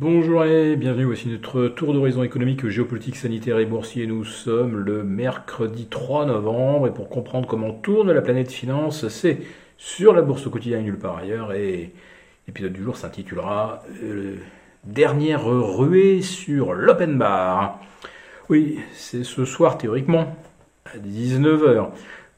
Bonjour et bienvenue, voici notre tour d'horizon économique, géopolitique, sanitaire et boursier. Nous sommes le mercredi 3 novembre et pour comprendre comment tourne la planète finance, c'est sur la bourse au quotidien nulle part ailleurs et l'épisode du jour s'intitulera euh, Dernière ruée sur l'open bar. Oui, c'est ce soir théoriquement à 19h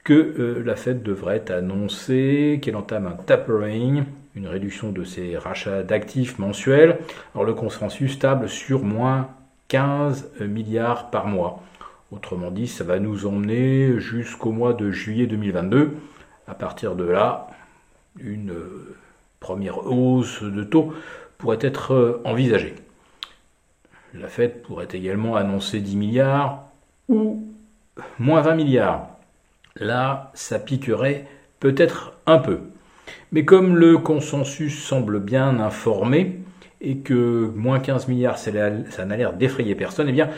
que euh, la Fed devrait annoncer qu'elle entame un tapering une réduction de ses rachats d'actifs mensuels. Alors le consensus stable sur moins 15 milliards par mois. Autrement dit, ça va nous emmener jusqu'au mois de juillet 2022. À partir de là, une euh, première hausse de taux pourrait être euh, envisagée. La Fed pourrait également annoncer 10 milliards ou moins 20 milliards. Là, ça piquerait peut-être un peu. Mais comme le consensus semble bien informé, et que moins 15 milliards, ça n'a l'air d'effrayer personne, eh bien,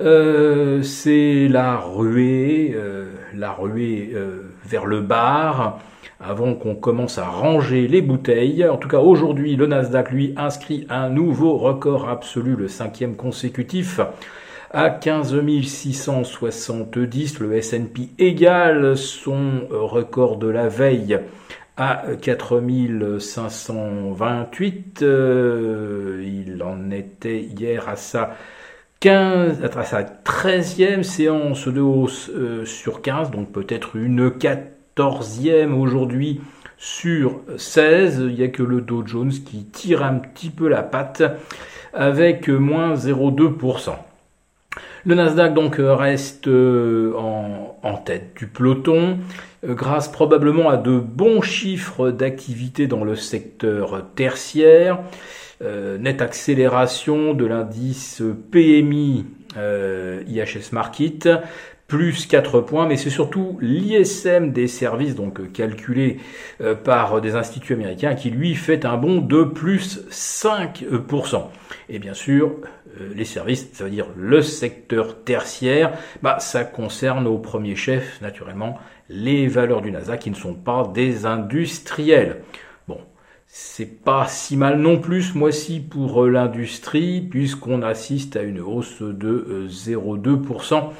euh, c'est la ruée, euh, la ruée euh, vers le bar, avant qu'on commence à ranger les bouteilles. En tout cas, aujourd'hui, le Nasdaq, lui, inscrit un nouveau record absolu, le cinquième consécutif, à 15 670. Le S&P égale son record de la veille à 4528. Euh, il en était hier à sa 15, à sa 13e séance de hausse euh, sur 15, donc peut-être une 14e aujourd'hui sur 16. Il n'y a que le Dow Jones qui tire un petit peu la patte avec moins 0,2%. Le Nasdaq donc reste euh, en, tête du peloton euh, grâce probablement à de bons chiffres d'activité dans le secteur tertiaire, euh, nette accélération de l'indice PMI IHS Market, plus 4 points, mais c'est surtout l'ISM des services, donc calculé par des instituts américains, qui lui fait un bond de plus 5%. Et bien sûr, euh, les services, ça veut dire le secteur tertiaire, bah, ça concerne au premier chef, naturellement, les valeurs du NASA qui ne sont pas des industriels. Bon, c'est pas si mal non plus ce mois-ci pour euh, l'industrie, puisqu'on assiste à une hausse de 0,2%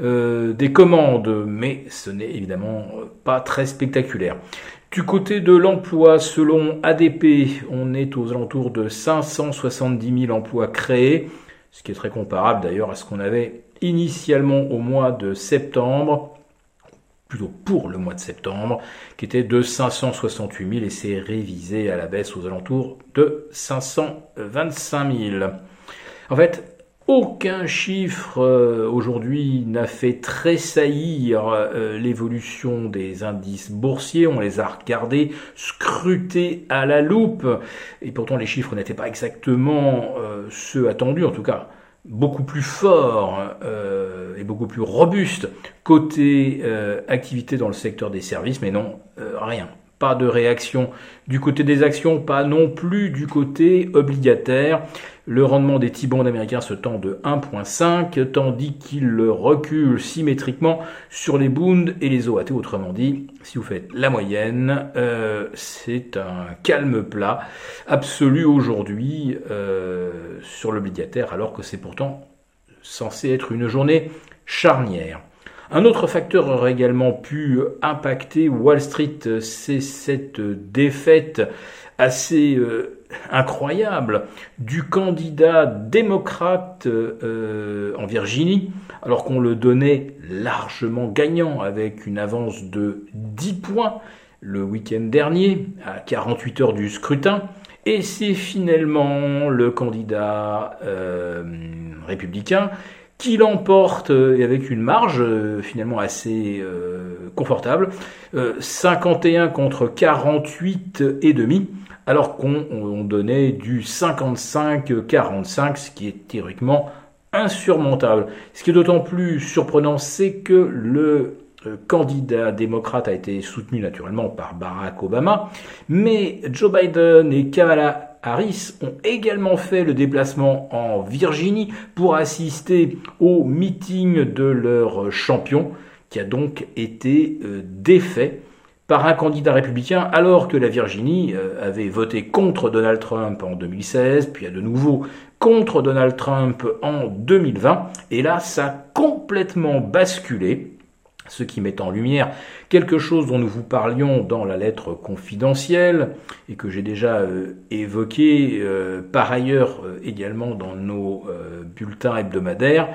euh, des commandes, mais ce n'est évidemment pas très spectaculaire. Du côté de l'emploi, selon ADP, on est aux alentours de 570 000 emplois créés, ce qui est très comparable d'ailleurs à ce qu'on avait initialement au mois de septembre, plutôt pour le mois de septembre, qui était de 568 000 et s'est révisé à la baisse aux alentours de 525 000. En fait, aucun chiffre euh, aujourd'hui n'a fait tressaillir euh, l'évolution des indices boursiers. On les a regardés, scrutés à la loupe. Et pourtant, les chiffres n'étaient pas exactement euh, ceux attendus. En tout cas, beaucoup plus forts et beaucoup plus robustes côté activité dans le secteur des services. Mais non, rien pas de réaction du côté des actions, pas non plus du côté obligataire. Le rendement des T-bonds américains se tend de 1.5, tandis qu'il recule symétriquement sur les Bunds et les OAT. Autrement dit, si vous faites la moyenne, euh, c'est un calme plat absolu aujourd'hui euh, sur l'obligataire, alors que c'est pourtant censé être une journée charnière. Un autre facteur aurait également pu impacter Wall Street, c'est cette défaite assez euh, incroyable du candidat démocrate euh, en Virginie, alors qu'on le donnait largement gagnant avec une avance de 10 points le week-end dernier, à 48 heures du scrutin. Et c'est finalement le candidat euh, républicain qui l'emporte euh, avec une marge euh, finalement assez euh, confortable, 51 contre 48 et demi, alors qu'on donnait du 55-45, ce qui est théoriquement insurmontable. Ce qui est d'autant plus surprenant, c'est que le candidat démocrate a été soutenu naturellement par Barack Obama, mais Joe Biden et Kamala Harris ont également fait le déplacement en Virginie pour assister au meeting de leur champion, qui a donc été euh, défait par un candidat républicain alors que la Virginie euh, avait voté contre Donald Trump en 2016, puis à de nouveau contre Donald Trump en 2020. Et là, ça a complètement basculé ce qui met en lumière quelque chose dont nous vous parlions dans la lettre confidentielle et que j'ai déjà euh, évoqué euh, par ailleurs également dans nos bulletins hebdomadaires,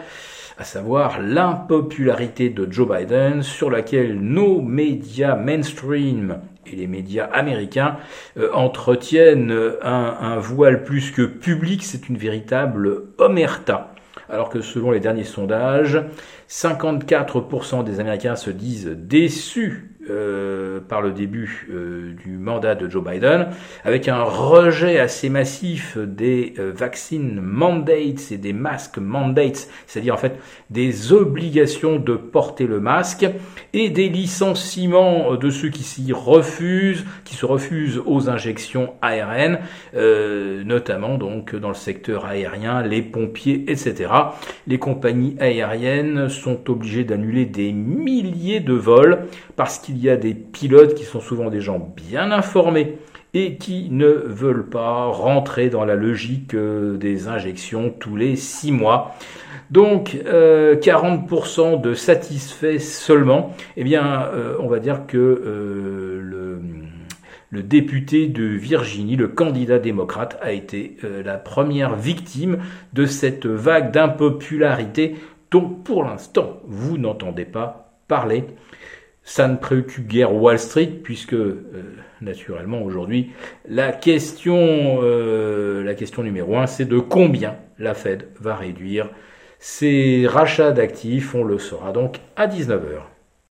à savoir l'impopularité de Joe Biden sur laquelle nos médias mainstream et les médias américains euh, entretiennent un, voile plus que public, c'est une véritable omerta. Alors que selon les derniers sondages, 54% des Américains se disent déçus euh, par le début euh, du mandat de Joe Biden, avec un rejet assez massif des euh, vaccines mandates et des masques mandates, c'est-à-dire en fait des obligations de porter le masque et des licenciements de ceux qui s'y refusent, qui se refusent aux injections ARN, notamment donc dans le secteur aérien, les pompiers, etc. Les compagnies aériennes sont obligées d'annuler des milliers de vols parce qu'ils il y a des pilotes qui sont souvent des gens bien informés et qui ne veulent pas rentrer dans la logique euh, des injections tous les six mois. Donc 40% euh, de satisfaits seulement. Eh bien, euh, on va dire que le, le, député de Virginie, le candidat démocrate, a été la première victime de cette vague d'impopularité dont pour l'instant vous n'entendez pas parler. Ça ne préoccupe guère Wall Street puisque euh, naturellement aujourd'hui la question euh, la question numéro un c'est de combien la Fed va réduire ses rachats d'actifs. On le saura donc à 19h.